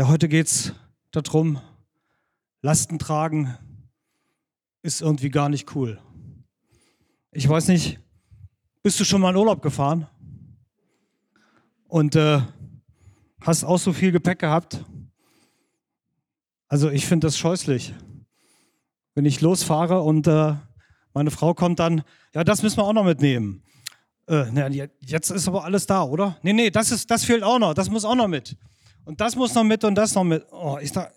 Ja, heute geht es darum, Lasten tragen ist irgendwie gar nicht cool. Ich weiß nicht, bist du schon mal in Urlaub gefahren und äh, hast auch so viel Gepäck gehabt? Also ich finde das scheußlich, wenn ich losfahre und äh, meine Frau kommt dann, ja, das müssen wir auch noch mitnehmen. Äh, na, jetzt ist aber alles da, oder? Nee, nee, das, ist, das fehlt auch noch, das muss auch noch mit. Und das muss noch mit und das noch mit. Oh, ich da,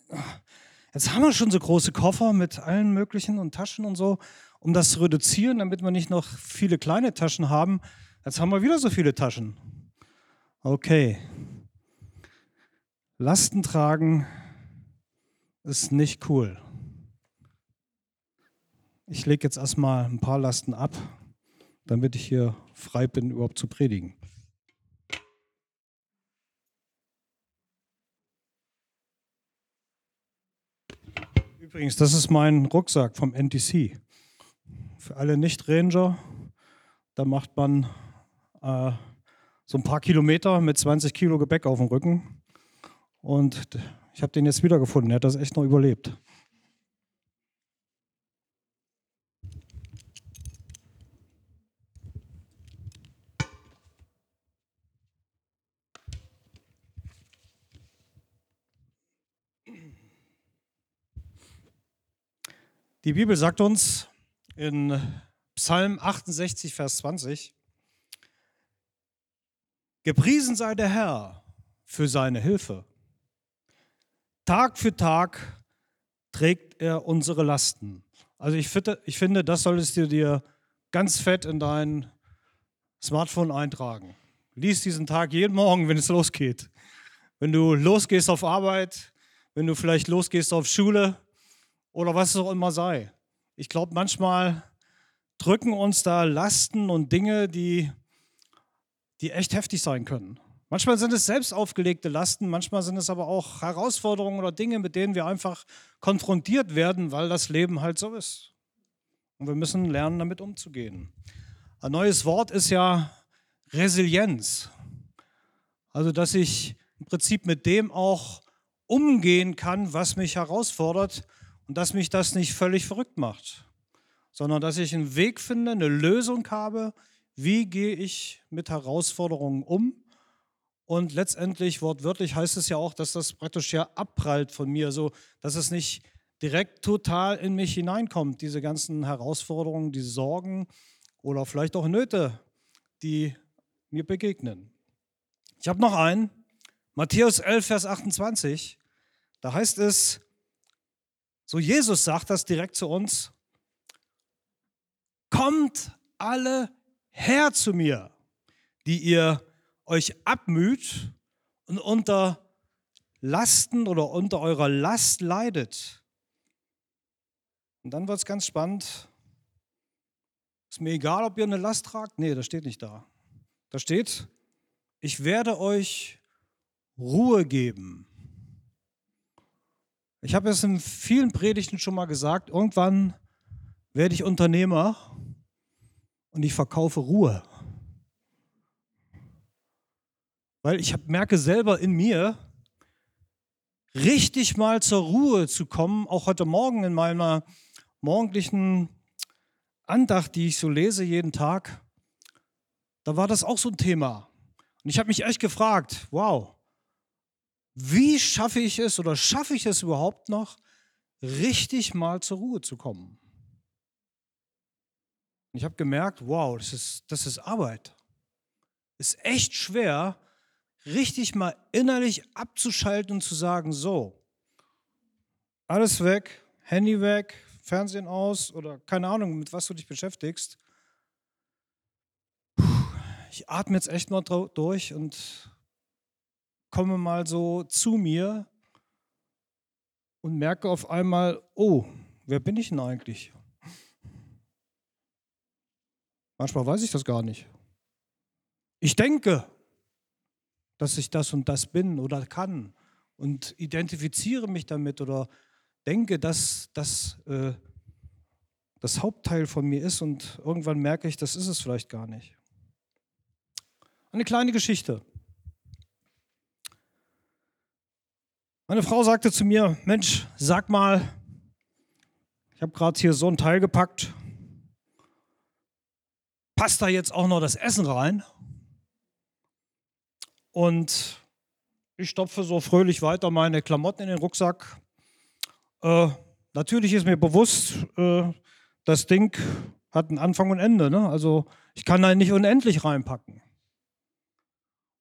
jetzt haben wir schon so große Koffer mit allen möglichen und Taschen und so, um das zu reduzieren, damit wir nicht noch viele kleine Taschen haben. Jetzt haben wir wieder so viele Taschen. Okay. Lasten tragen ist nicht cool. Ich lege jetzt erstmal ein paar Lasten ab, damit ich hier frei bin, überhaupt zu predigen. Übrigens, das ist mein Rucksack vom NTC. Für alle Nicht-Ranger, da macht man äh, so ein paar Kilometer mit 20 Kilo Gepäck auf dem Rücken. Und ich habe den jetzt wiedergefunden. Er hat das echt noch überlebt. Die Bibel sagt uns in Psalm 68, Vers 20, Gepriesen sei der Herr für seine Hilfe. Tag für Tag trägt er unsere Lasten. Also ich finde, ich finde, das solltest du dir ganz fett in dein Smartphone eintragen. Lies diesen Tag jeden Morgen, wenn es losgeht. Wenn du losgehst auf Arbeit, wenn du vielleicht losgehst auf Schule, oder was es auch immer sei. Ich glaube, manchmal drücken uns da Lasten und Dinge, die, die echt heftig sein können. Manchmal sind es selbst aufgelegte Lasten, manchmal sind es aber auch Herausforderungen oder Dinge, mit denen wir einfach konfrontiert werden, weil das Leben halt so ist. Und wir müssen lernen, damit umzugehen. Ein neues Wort ist ja Resilienz. Also, dass ich im Prinzip mit dem auch umgehen kann, was mich herausfordert und dass mich das nicht völlig verrückt macht, sondern dass ich einen Weg finde, eine Lösung habe, wie gehe ich mit Herausforderungen um. Und letztendlich, wortwörtlich heißt es ja auch, dass das praktisch ja abprallt von mir, so dass es nicht direkt total in mich hineinkommt, diese ganzen Herausforderungen, die Sorgen oder vielleicht auch Nöte, die mir begegnen. Ich habe noch einen, Matthäus 11, Vers 28, da heißt es, so Jesus sagt das direkt zu uns. Kommt alle her zu mir, die ihr euch abmüht und unter Lasten oder unter eurer Last leidet. Und dann wird es ganz spannend. Ist mir egal, ob ihr eine Last tragt? Nee, das steht nicht da. Da steht, ich werde euch Ruhe geben. Ich habe es in vielen Predigten schon mal gesagt, irgendwann werde ich Unternehmer und ich verkaufe Ruhe. Weil ich merke selber in mir, richtig mal zur Ruhe zu kommen, auch heute Morgen in meiner morgendlichen Andacht, die ich so lese jeden Tag, da war das auch so ein Thema. Und ich habe mich echt gefragt, wow, wie schaffe ich es oder schaffe ich es überhaupt noch, richtig mal zur Ruhe zu kommen? ich habe gemerkt, wow, das ist, das ist Arbeit. Ist echt schwer, richtig mal innerlich abzuschalten und zu sagen, so, alles weg, Handy weg, Fernsehen aus oder keine Ahnung, mit was du dich beschäftigst. Ich atme jetzt echt mal durch und komme mal so zu mir und merke auf einmal, oh, wer bin ich denn eigentlich? Manchmal weiß ich das gar nicht. Ich denke, dass ich das und das bin oder kann und identifiziere mich damit oder denke, dass das äh, das Hauptteil von mir ist und irgendwann merke ich, das ist es vielleicht gar nicht. Eine kleine Geschichte. Meine Frau sagte zu mir, Mensch, sag mal, ich habe gerade hier so ein Teil gepackt. Passt da jetzt auch noch das Essen rein? Und ich stopfe so fröhlich weiter meine Klamotten in den Rucksack. Äh, natürlich ist mir bewusst, äh, das Ding hat einen Anfang und Ende. Ne? Also ich kann da nicht unendlich reinpacken.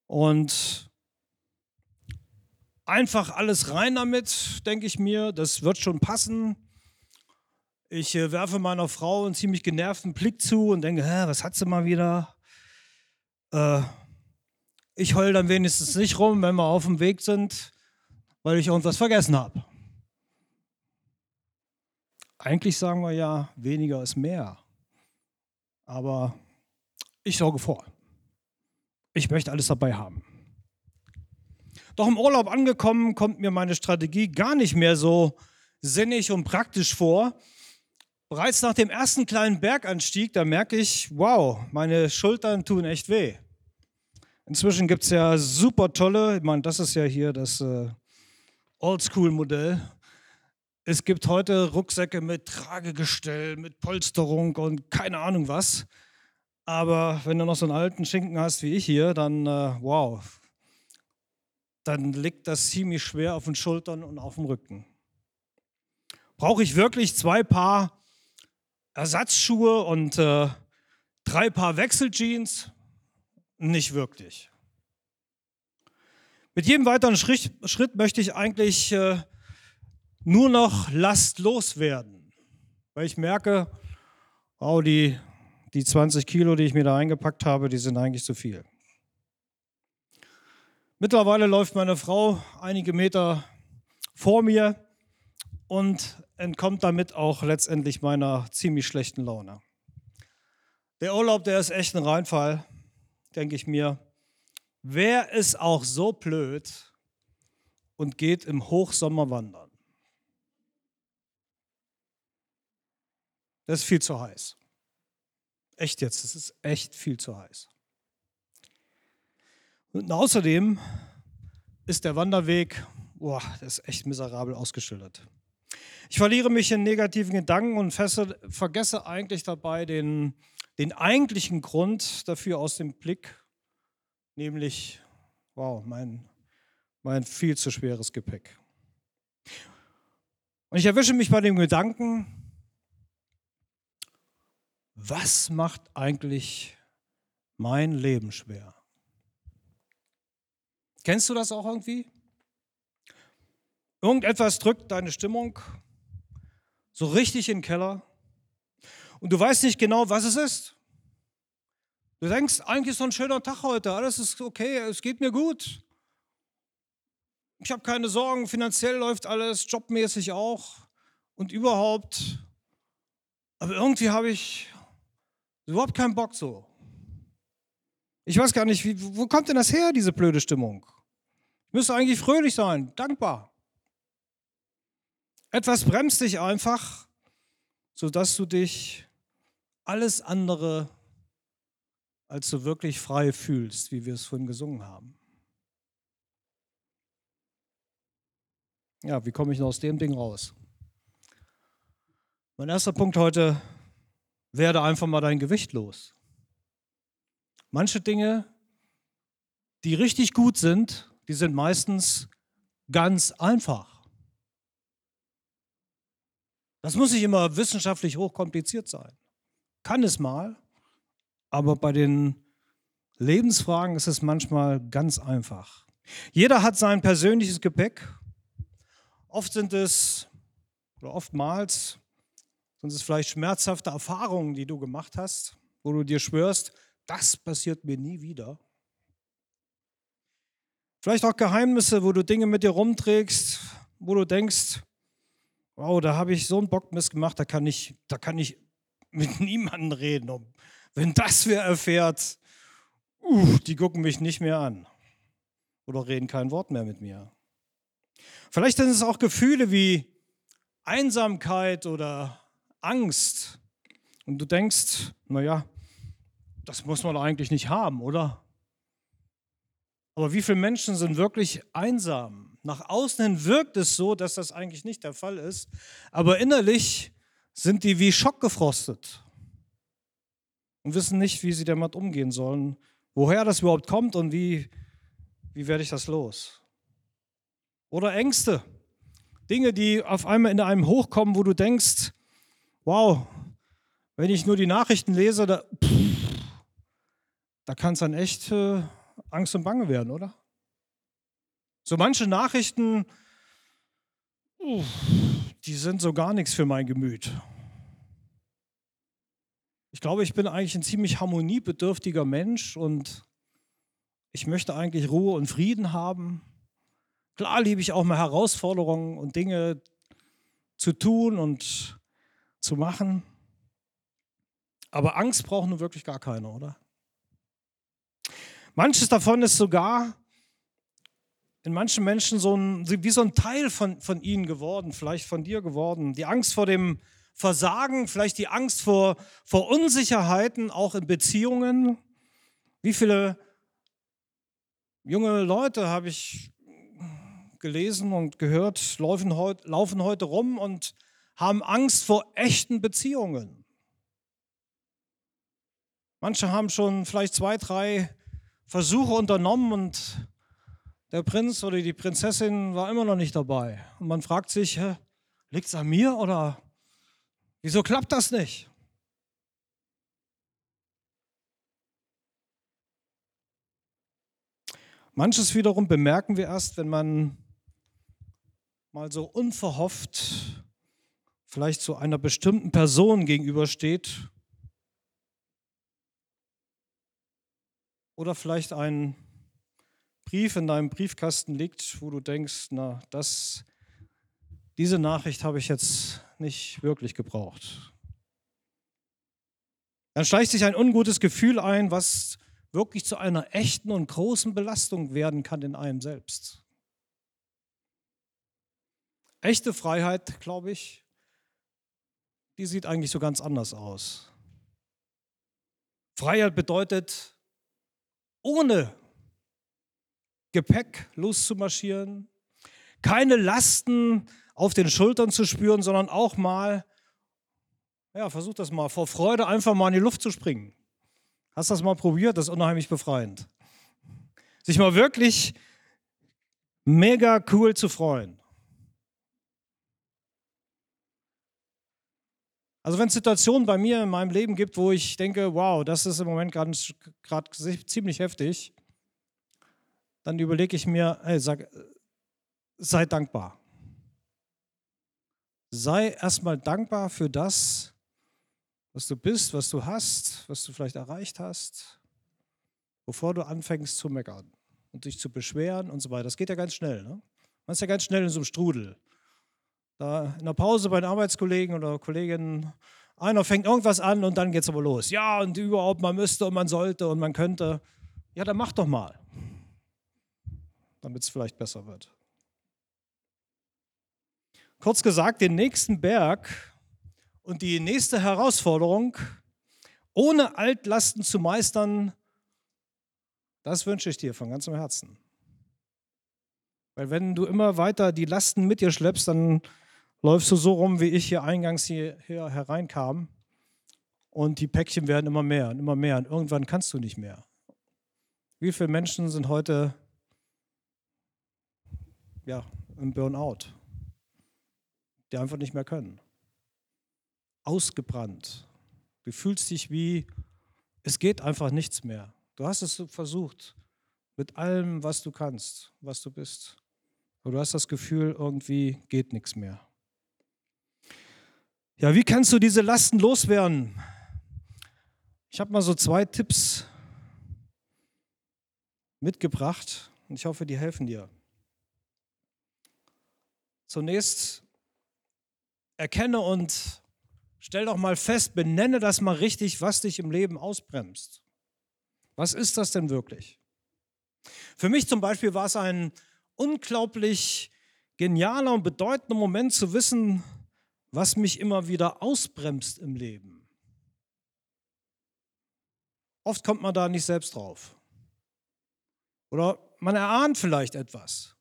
Und einfach alles rein damit, denke ich mir, das wird schon passen. Ich äh, werfe meiner Frau einen ziemlich genervten Blick zu und denke, Hä, was hat sie mal wieder? Äh, ich heule dann wenigstens nicht rum, wenn wir auf dem Weg sind, weil ich irgendwas vergessen habe. Eigentlich sagen wir ja, weniger ist mehr. Aber ich sorge vor. Ich möchte alles dabei haben. Doch im Urlaub angekommen kommt mir meine Strategie gar nicht mehr so sinnig und praktisch vor, Bereits nach dem ersten kleinen Berganstieg, da merke ich, wow, meine Schultern tun echt weh. Inzwischen gibt es ja super tolle, ich meine, das ist ja hier das äh, Oldschool-Modell. Es gibt heute Rucksäcke mit Tragegestell, mit Polsterung und keine Ahnung was. Aber wenn du noch so einen alten Schinken hast wie ich hier, dann äh, wow, dann liegt das ziemlich schwer auf den Schultern und auf dem Rücken. Brauche ich wirklich zwei Paar Ersatzschuhe und äh, drei Paar Wechseljeans? Nicht wirklich. Mit jedem weiteren Schritt, Schritt möchte ich eigentlich äh, nur noch lastlos werden, weil ich merke, oh, die, die 20 Kilo, die ich mir da eingepackt habe, die sind eigentlich zu viel. Mittlerweile läuft meine Frau einige Meter vor mir und entkommt damit auch letztendlich meiner ziemlich schlechten Laune. Der Urlaub, der ist echt ein Reinfall, denke ich mir. Wer ist auch so blöd und geht im Hochsommer wandern? Das ist viel zu heiß. Echt jetzt, das ist echt viel zu heiß. Und außerdem ist der Wanderweg, boah, das ist echt miserabel ausgeschildert. Ich verliere mich in negativen Gedanken und fesse, vergesse eigentlich dabei den, den eigentlichen Grund dafür aus dem Blick, nämlich, wow, mein, mein viel zu schweres Gepäck. Und ich erwische mich bei dem Gedanken, was macht eigentlich mein Leben schwer? Kennst du das auch irgendwie? Irgendetwas drückt deine Stimmung so richtig in den Keller und du weißt nicht genau, was es ist. Du denkst, eigentlich ist so ein schöner Tag heute, alles ist okay, es geht mir gut. Ich habe keine Sorgen, finanziell läuft alles, jobmäßig auch und überhaupt. Aber irgendwie habe ich überhaupt keinen Bock so. Ich weiß gar nicht, wie, wo kommt denn das her, diese blöde Stimmung? Ich müsste eigentlich fröhlich sein, dankbar. Etwas bremst dich einfach, sodass du dich alles andere als so wirklich frei fühlst, wie wir es vorhin gesungen haben. Ja, wie komme ich noch aus dem Ding raus? Mein erster Punkt heute, werde einfach mal dein Gewicht los. Manche Dinge, die richtig gut sind, die sind meistens ganz einfach. Das muss nicht immer wissenschaftlich hochkompliziert sein. Kann es mal, aber bei den Lebensfragen ist es manchmal ganz einfach. Jeder hat sein persönliches Gepäck. Oft sind es, oder oftmals, sind es vielleicht schmerzhafte Erfahrungen, die du gemacht hast, wo du dir schwörst, das passiert mir nie wieder. Vielleicht auch Geheimnisse, wo du Dinge mit dir rumträgst, wo du denkst, wow, da habe ich so einen Bockmist gemacht, da kann ich, da kann ich mit niemandem reden. Wenn das wer erfährt, uh, die gucken mich nicht mehr an oder reden kein Wort mehr mit mir. Vielleicht sind es auch Gefühle wie Einsamkeit oder Angst. Und du denkst, naja, das muss man eigentlich nicht haben, oder? Aber wie viele Menschen sind wirklich einsam? Nach außen hin wirkt es so, dass das eigentlich nicht der Fall ist, aber innerlich sind die wie schockgefrostet und wissen nicht, wie sie damit umgehen sollen, woher das überhaupt kommt und wie, wie werde ich das los. Oder Ängste, Dinge, die auf einmal in einem hochkommen, wo du denkst, wow, wenn ich nur die Nachrichten lese, da, da kann es dann echt äh, Angst und Bange werden, oder? So manche Nachrichten, die sind so gar nichts für mein Gemüt. Ich glaube, ich bin eigentlich ein ziemlich harmoniebedürftiger Mensch und ich möchte eigentlich Ruhe und Frieden haben. Klar liebe ich auch mal Herausforderungen und Dinge zu tun und zu machen. Aber Angst braucht nun wirklich gar keiner, oder? Manches davon ist sogar in manchen Menschen so ein, wie so ein Teil von, von ihnen geworden, vielleicht von dir geworden. Die Angst vor dem Versagen, vielleicht die Angst vor, vor Unsicherheiten, auch in Beziehungen. Wie viele junge Leute habe ich gelesen und gehört, laufen, heut, laufen heute rum und haben Angst vor echten Beziehungen. Manche haben schon vielleicht zwei, drei Versuche unternommen und der Prinz oder die Prinzessin war immer noch nicht dabei. Und man fragt sich, liegt es an mir oder wieso klappt das nicht? Manches wiederum bemerken wir erst, wenn man mal so unverhofft vielleicht zu einer bestimmten Person gegenübersteht oder vielleicht ein Brief in deinem Briefkasten liegt, wo du denkst, na, das, diese Nachricht habe ich jetzt nicht wirklich gebraucht. Dann schleicht sich ein ungutes Gefühl ein, was wirklich zu einer echten und großen Belastung werden kann in einem selbst. Echte Freiheit, glaube ich, die sieht eigentlich so ganz anders aus. Freiheit bedeutet, ohne Gepäck loszumarschieren, keine Lasten auf den Schultern zu spüren, sondern auch mal, ja, versuch das mal, vor Freude einfach mal in die Luft zu springen. Hast du das mal probiert? Das ist unheimlich befreiend. Sich mal wirklich mega cool zu freuen. Also wenn es Situationen bei mir in meinem Leben gibt, wo ich denke, wow, das ist im Moment gerade ziemlich heftig, dann überlege ich mir, hey, sag, sei dankbar. Sei erstmal dankbar für das, was du bist, was du hast, was du vielleicht erreicht hast, bevor du anfängst zu meckern und dich zu beschweren und so weiter. Das geht ja ganz schnell. Ne? Man ist ja ganz schnell in so einem Strudel. Da in der Pause bei den Arbeitskollegen oder Kolleginnen, einer fängt irgendwas an und dann geht es aber los. Ja, und überhaupt, man müsste und man sollte und man könnte. Ja, dann mach doch mal damit es vielleicht besser wird. Kurz gesagt, den nächsten Berg und die nächste Herausforderung ohne Altlasten zu meistern, das wünsche ich dir von ganzem Herzen. Weil wenn du immer weiter die Lasten mit dir schleppst, dann läufst du so rum, wie ich hier eingangs hier, hier hereinkam. Und die Päckchen werden immer mehr und immer mehr. Und irgendwann kannst du nicht mehr. Wie viele Menschen sind heute ja, im Burnout, die einfach nicht mehr können. Ausgebrannt. Du fühlst dich wie, es geht einfach nichts mehr. Du hast es versucht, mit allem, was du kannst, was du bist. Aber du hast das Gefühl, irgendwie geht nichts mehr. Ja, wie kannst du diese Lasten loswerden? Ich habe mal so zwei Tipps mitgebracht und ich hoffe, die helfen dir. Zunächst erkenne und stell doch mal fest, benenne das mal richtig, was dich im Leben ausbremst. Was ist das denn wirklich? Für mich zum Beispiel war es ein unglaublich genialer und bedeutender Moment zu wissen, was mich immer wieder ausbremst im Leben. Oft kommt man da nicht selbst drauf. Oder man erahnt vielleicht etwas.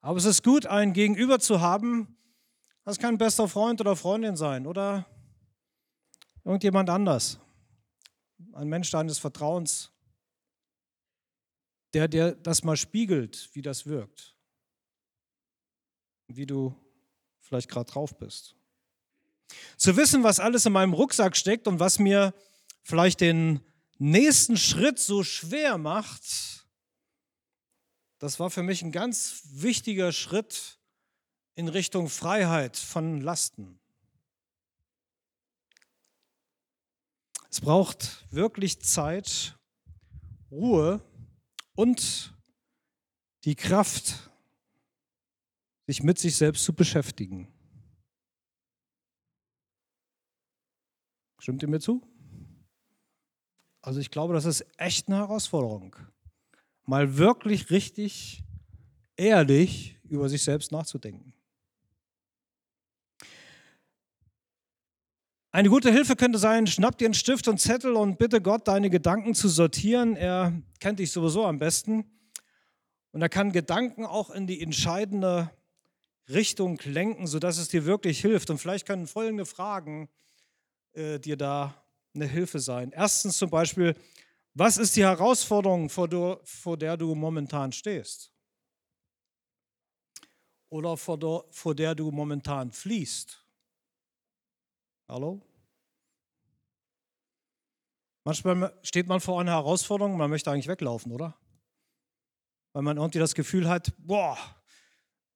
Aber es ist gut, ein Gegenüber zu haben. Das kann ein bester Freund oder Freundin sein oder irgendjemand anders. Ein Mensch deines Vertrauens, der dir das mal spiegelt, wie das wirkt. Wie du vielleicht gerade drauf bist. Zu wissen, was alles in meinem Rucksack steckt und was mir vielleicht den nächsten Schritt so schwer macht, das war für mich ein ganz wichtiger Schritt in Richtung Freiheit von Lasten. Es braucht wirklich Zeit, Ruhe und die Kraft, sich mit sich selbst zu beschäftigen. Stimmt ihr mir zu? Also ich glaube, das ist echt eine Herausforderung. Mal wirklich richtig ehrlich über sich selbst nachzudenken. Eine gute Hilfe könnte sein, schnapp dir einen Stift und Zettel und bitte Gott, deine Gedanken zu sortieren. Er kennt dich sowieso am besten. Und er kann Gedanken auch in die entscheidende Richtung lenken, sodass es dir wirklich hilft. Und vielleicht können folgende Fragen äh, dir da eine Hilfe sein. Erstens zum Beispiel, was ist die Herausforderung, vor, du, vor der du momentan stehst? Oder vor der, vor der du momentan fließt? Hallo? Manchmal steht man vor einer Herausforderung, man möchte eigentlich weglaufen, oder? Weil man irgendwie das Gefühl hat, boah,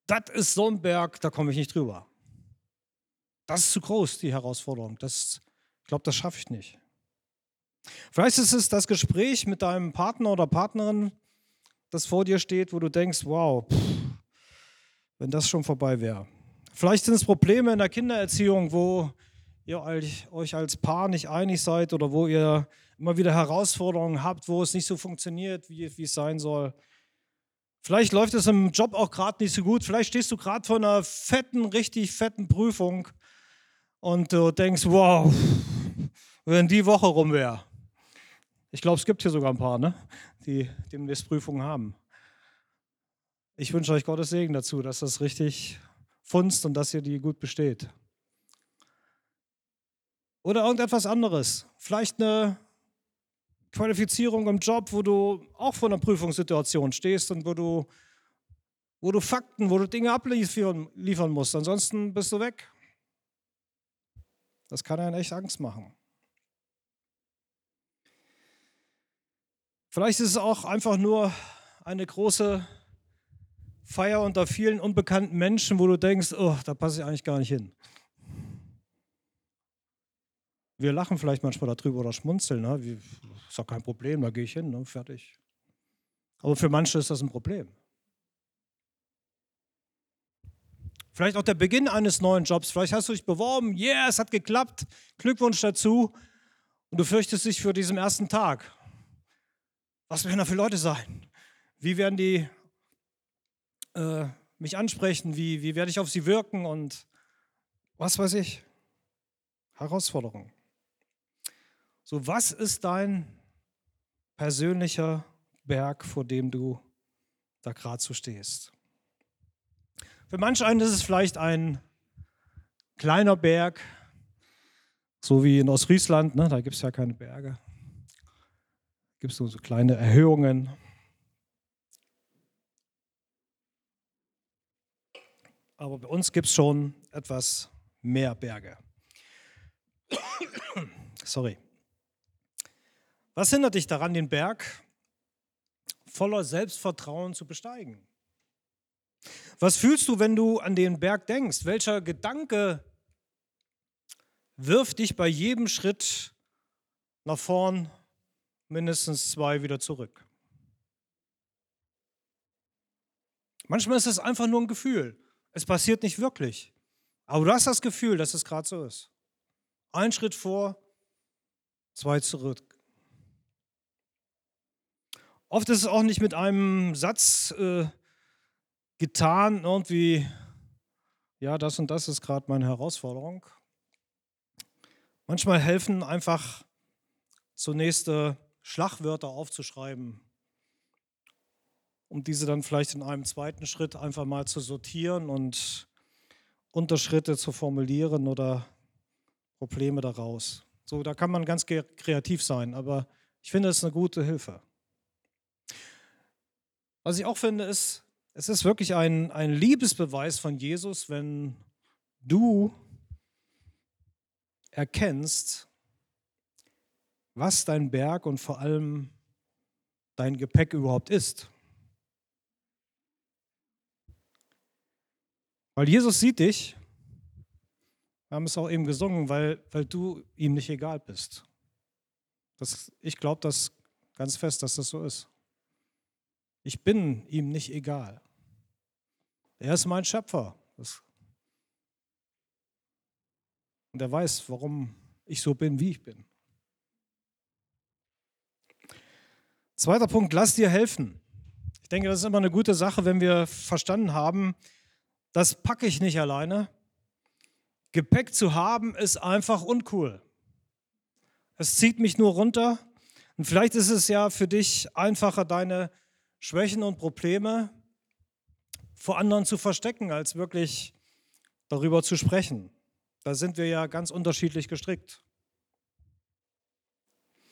das ist so ein Berg, da komme ich nicht drüber. Das ist zu groß, die Herausforderung. Das, ich glaube, das schaffe ich nicht. Vielleicht ist es das Gespräch mit deinem Partner oder Partnerin, das vor dir steht, wo du denkst, wow, pff, wenn das schon vorbei wäre. Vielleicht sind es Probleme in der Kindererziehung, wo ihr euch als Paar nicht einig seid oder wo ihr immer wieder Herausforderungen habt, wo es nicht so funktioniert, wie, wie es sein soll. Vielleicht läuft es im Job auch gerade nicht so gut. Vielleicht stehst du gerade vor einer fetten, richtig fetten Prüfung und du denkst, wow, wenn die Woche rum wäre. Ich glaube, es gibt hier sogar ein paar, ne? die demnächst Prüfungen haben. Ich wünsche euch Gottes Segen dazu, dass das richtig funzt und dass ihr die gut besteht. Oder irgendetwas anderes. Vielleicht eine Qualifizierung im Job, wo du auch vor einer Prüfungssituation stehst und wo du, wo du Fakten, wo du Dinge abliefern liefern musst. Ansonsten bist du weg. Das kann einen echt Angst machen. Vielleicht ist es auch einfach nur eine große Feier unter vielen unbekannten Menschen, wo du denkst, oh, da passe ich eigentlich gar nicht hin. Wir lachen vielleicht manchmal darüber oder schmunzeln. Ne? Wie, ist doch kein Problem, da gehe ich hin, ne? fertig. Aber für manche ist das ein Problem. Vielleicht auch der Beginn eines neuen Jobs. Vielleicht hast du dich beworben, yeah, es hat geklappt, Glückwunsch dazu. Und du fürchtest dich für diesen ersten Tag. Was werden da für Leute sein? Wie werden die äh, mich ansprechen? Wie, wie werde ich auf sie wirken? Und was weiß ich? Herausforderung. So, was ist dein persönlicher Berg, vor dem du da gerade so stehst? Für manch einen ist es vielleicht ein kleiner Berg, so wie in Ostfriesland, ne? da gibt es ja keine Berge gibt es so kleine Erhöhungen. Aber bei uns gibt es schon etwas mehr Berge. Sorry. Was hindert dich daran, den Berg voller Selbstvertrauen zu besteigen? Was fühlst du, wenn du an den Berg denkst? Welcher Gedanke wirft dich bei jedem Schritt nach vorn mindestens zwei wieder zurück. Manchmal ist es einfach nur ein Gefühl. Es passiert nicht wirklich. Aber du hast das Gefühl, dass es gerade so ist. Ein Schritt vor, zwei zurück. Oft ist es auch nicht mit einem Satz äh, getan, irgendwie, ja, das und das ist gerade meine Herausforderung. Manchmal helfen einfach zunächst äh, Schlagwörter aufzuschreiben. um diese dann vielleicht in einem zweiten Schritt einfach mal zu sortieren und Unterschritte zu formulieren oder Probleme daraus. So, da kann man ganz kreativ sein, aber ich finde, es ist eine gute Hilfe. Was ich auch finde, ist, es ist wirklich ein, ein Liebesbeweis von Jesus, wenn du erkennst, was dein Berg und vor allem dein Gepäck überhaupt ist. Weil Jesus sieht dich, wir haben es auch eben gesungen, weil, weil du ihm nicht egal bist. Das, ich glaube das ganz fest, dass das so ist. Ich bin ihm nicht egal. Er ist mein Schöpfer. Und er weiß, warum ich so bin, wie ich bin. Zweiter Punkt, lass dir helfen. Ich denke, das ist immer eine gute Sache, wenn wir verstanden haben, das packe ich nicht alleine. Gepäck zu haben ist einfach uncool. Es zieht mich nur runter. Und vielleicht ist es ja für dich einfacher, deine Schwächen und Probleme vor anderen zu verstecken, als wirklich darüber zu sprechen. Da sind wir ja ganz unterschiedlich gestrickt.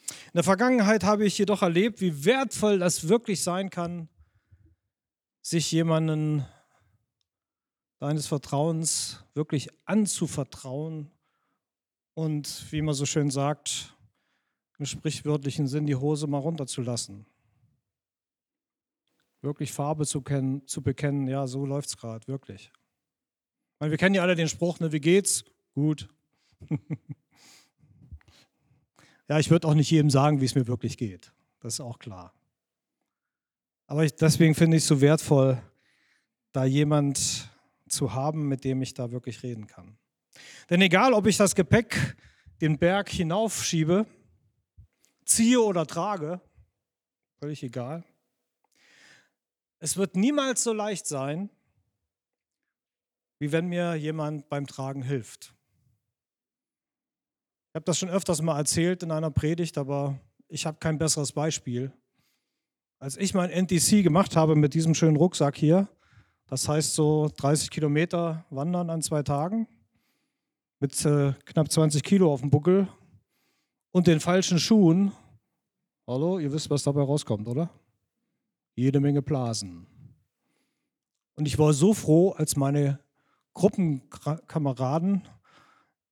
In der Vergangenheit habe ich jedoch erlebt, wie wertvoll das wirklich sein kann, sich jemanden deines Vertrauens wirklich anzuvertrauen und, wie man so schön sagt, im sprichwörtlichen Sinn die Hose mal runterzulassen. Wirklich Farbe zu, kennen, zu bekennen, ja, so läuft es gerade, wirklich. Meine, wir kennen ja alle den Spruch, ne, wie geht's? Gut. ja, ich würde auch nicht jedem sagen, wie es mir wirklich geht. Das ist auch klar. Aber ich, deswegen finde ich es so wertvoll, da jemand zu haben, mit dem ich da wirklich reden kann. Denn egal, ob ich das Gepäck den Berg hinaufschiebe, ziehe oder trage, völlig egal, es wird niemals so leicht sein, wie wenn mir jemand beim Tragen hilft. Ich habe das schon öfters mal erzählt in einer Predigt, aber ich habe kein besseres Beispiel. Als ich mein NTC gemacht habe mit diesem schönen Rucksack hier, das heißt so 30 Kilometer wandern an zwei Tagen mit äh, knapp 20 Kilo auf dem Buckel und den falschen Schuhen. Hallo, ihr wisst, was dabei rauskommt, oder? Jede Menge Blasen. Und ich war so froh, als meine Gruppenkameraden,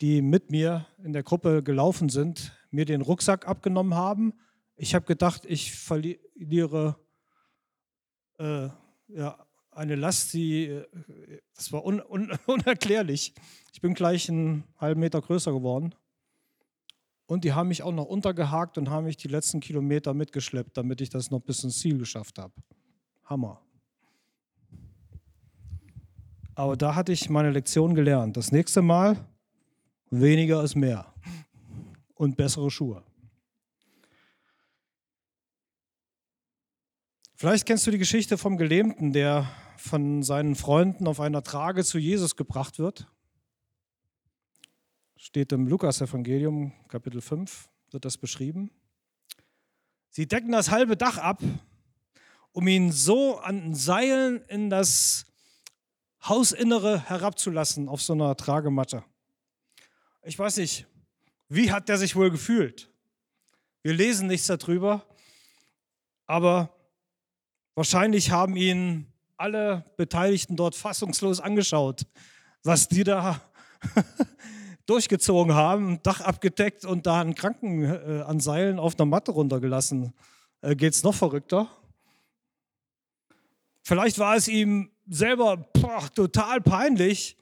die mit mir in der Gruppe gelaufen sind, mir den Rucksack abgenommen haben. Ich habe gedacht, ich verliere äh, ja, eine Last, die, äh, das war un, un, unerklärlich. Ich bin gleich einen halben Meter größer geworden. Und die haben mich auch noch untergehakt und haben mich die letzten Kilometer mitgeschleppt, damit ich das noch bis ins Ziel geschafft habe. Hammer. Aber da hatte ich meine Lektion gelernt. Das nächste Mal weniger ist mehr und bessere Schuhe. Vielleicht kennst du die Geschichte vom Gelähmten, der von seinen Freunden auf einer Trage zu Jesus gebracht wird. Steht im Lukas-Evangelium, Kapitel 5, wird das beschrieben. Sie decken das halbe Dach ab, um ihn so an Seilen in das Hausinnere herabzulassen auf so einer Tragematte. Ich weiß nicht, wie hat der sich wohl gefühlt? Wir lesen nichts darüber, aber Wahrscheinlich haben ihn alle Beteiligten dort fassungslos angeschaut, was die da durchgezogen haben, Dach abgedeckt und da einen Kranken äh, an Seilen auf einer Matte runtergelassen. Äh, es noch verrückter? Vielleicht war es ihm selber boah, total peinlich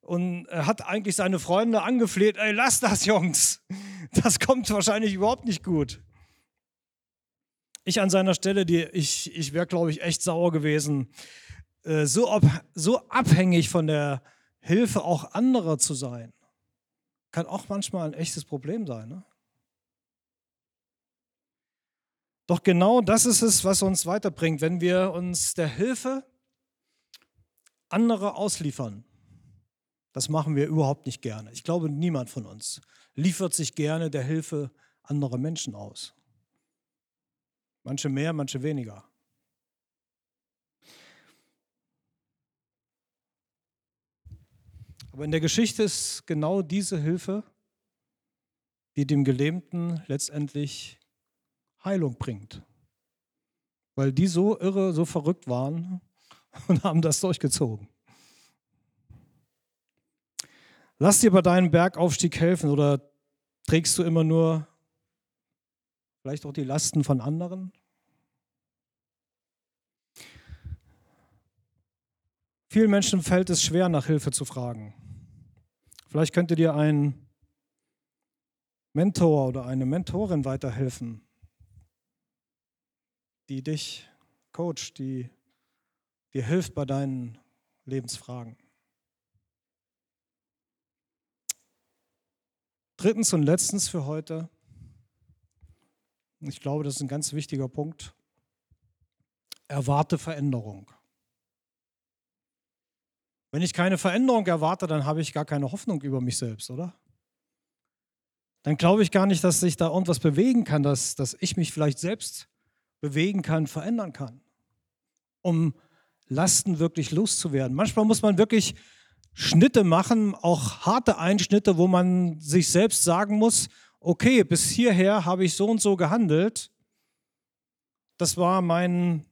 und er hat eigentlich seine Freunde angefleht, ey, lass das, Jungs. Das kommt wahrscheinlich überhaupt nicht gut. Ich an seiner Stelle, die, ich, ich wäre, glaube ich, echt sauer gewesen, äh, so, ob, so abhängig von der Hilfe auch anderer zu sein. Kann auch manchmal ein echtes Problem sein. Ne? Doch genau das ist es, was uns weiterbringt, wenn wir uns der Hilfe anderer ausliefern. Das machen wir überhaupt nicht gerne. Ich glaube, niemand von uns liefert sich gerne der Hilfe anderer Menschen aus. Manche mehr, manche weniger. Aber in der Geschichte ist genau diese Hilfe, die dem Gelähmten letztendlich Heilung bringt. Weil die so irre, so verrückt waren und haben das durchgezogen. Lass dir bei deinem Bergaufstieg helfen oder trägst du immer nur vielleicht auch die Lasten von anderen? Vielen Menschen fällt es schwer, nach Hilfe zu fragen. Vielleicht könnte dir ein Mentor oder eine Mentorin weiterhelfen, die dich coacht, die dir hilft bei deinen Lebensfragen. Drittens und letztens für heute, ich glaube, das ist ein ganz wichtiger Punkt, erwarte Veränderung. Wenn ich keine Veränderung erwarte, dann habe ich gar keine Hoffnung über mich selbst, oder? Dann glaube ich gar nicht, dass sich da irgendwas bewegen kann, dass, dass ich mich vielleicht selbst bewegen kann, verändern kann, um Lasten wirklich loszuwerden. Manchmal muss man wirklich Schnitte machen, auch harte Einschnitte, wo man sich selbst sagen muss, okay, bis hierher habe ich so und so gehandelt. Das war mein,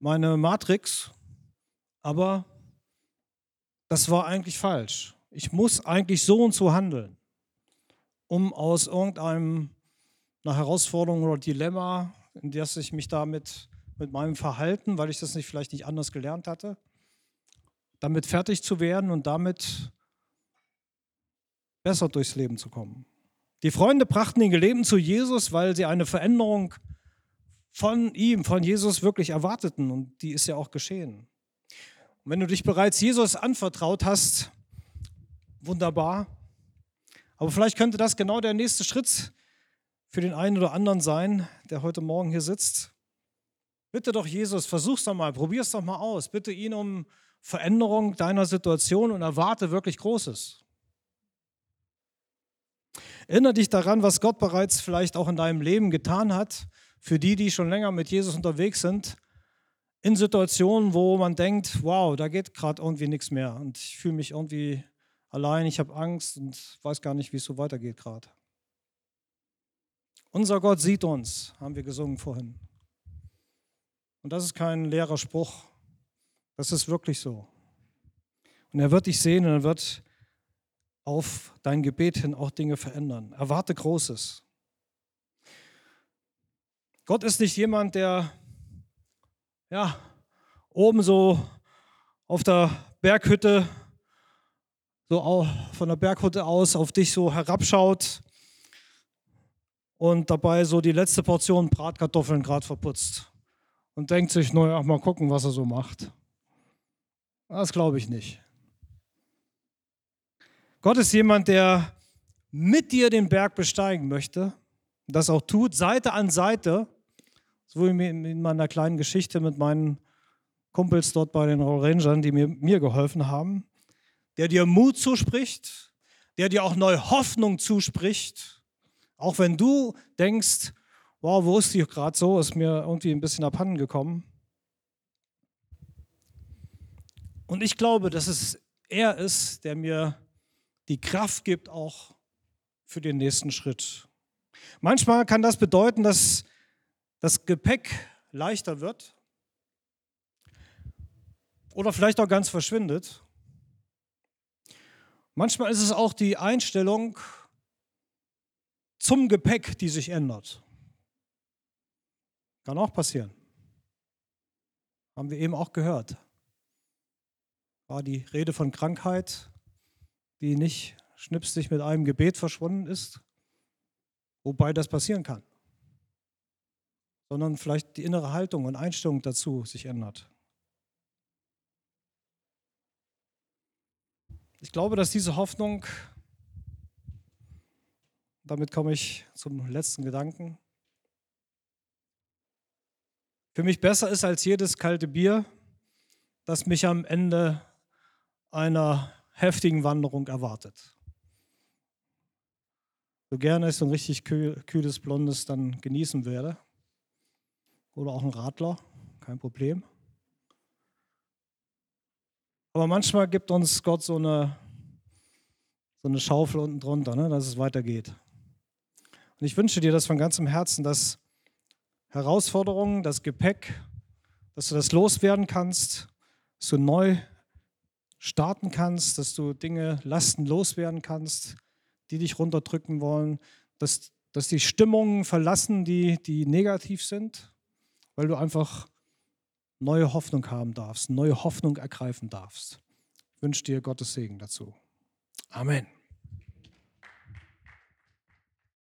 meine Matrix, aber das war eigentlich falsch. Ich muss eigentlich so und so handeln, um aus irgendeinem einer Herausforderung oder Dilemma, in das ich mich damit mit meinem Verhalten, weil ich das nicht vielleicht nicht anders gelernt hatte, damit fertig zu werden und damit besser durchs Leben zu kommen. Die Freunde brachten den Gelebten zu Jesus, weil sie eine Veränderung von ihm, von Jesus wirklich erwarteten und die ist ja auch geschehen. Und wenn du dich bereits Jesus anvertraut hast, wunderbar. Aber vielleicht könnte das genau der nächste Schritt für den einen oder anderen sein, der heute Morgen hier sitzt. Bitte doch Jesus, versuch's doch mal, probier's doch mal aus. Bitte ihn um Veränderung deiner Situation und erwarte wirklich Großes. Erinnere dich daran, was Gott bereits vielleicht auch in deinem Leben getan hat, für die, die schon länger mit Jesus unterwegs sind, in Situationen, wo man denkt, wow, da geht gerade irgendwie nichts mehr und ich fühle mich irgendwie allein, ich habe Angst und weiß gar nicht, wie es so weitergeht gerade. Unser Gott sieht uns, haben wir gesungen vorhin. Und das ist kein leerer Spruch. Das ist wirklich so. Und er wird dich sehen und er wird auf dein Gebet hin auch Dinge verändern. Erwarte Großes. Gott ist nicht jemand, der ja, oben so auf der Berghütte, so von der Berghütte aus auf dich so herabschaut und dabei so die letzte Portion Bratkartoffeln gerade verputzt und denkt sich, naja, mal gucken, was er so macht. Das glaube ich nicht. Gott ist jemand, der mit dir den Berg besteigen möchte, das auch tut, Seite an Seite, so wie in meiner kleinen Geschichte mit meinen Kumpels dort bei den Rangern, die mir, mir geholfen haben, der dir Mut zuspricht, der dir auch neue Hoffnung zuspricht, auch wenn du denkst, wow, wo ist die gerade so, ist mir irgendwie ein bisschen abhanden gekommen. Und ich glaube, dass es er ist, der mir die Kraft gibt, auch für den nächsten Schritt. Manchmal kann das bedeuten, dass das Gepäck leichter wird oder vielleicht auch ganz verschwindet. Manchmal ist es auch die Einstellung, zum Gepäck, die sich ändert. Kann auch passieren. Haben wir eben auch gehört. War die Rede von Krankheit, die nicht schnipsig mit einem Gebet verschwunden ist, wobei das passieren kann, sondern vielleicht die innere Haltung und Einstellung dazu sich ändert. Ich glaube, dass diese Hoffnung damit komme ich zum letzten Gedanken. Für mich besser ist als jedes kalte Bier, das mich am Ende einer heftigen Wanderung erwartet. So gerne ich so ein richtig kühles Blondes dann genießen werde. Oder auch ein Radler, kein Problem. Aber manchmal gibt uns Gott so eine, so eine Schaufel unten drunter, ne, dass es weitergeht. Und ich wünsche dir das von ganzem Herzen, dass Herausforderungen, das Gepäck, dass du das loswerden kannst, dass du neu starten kannst, dass du Dinge, Lasten loswerden kannst, die dich runterdrücken wollen, dass, dass die Stimmungen verlassen, die, die negativ sind, weil du einfach neue Hoffnung haben darfst, neue Hoffnung ergreifen darfst. Ich wünsche dir Gottes Segen dazu. Amen.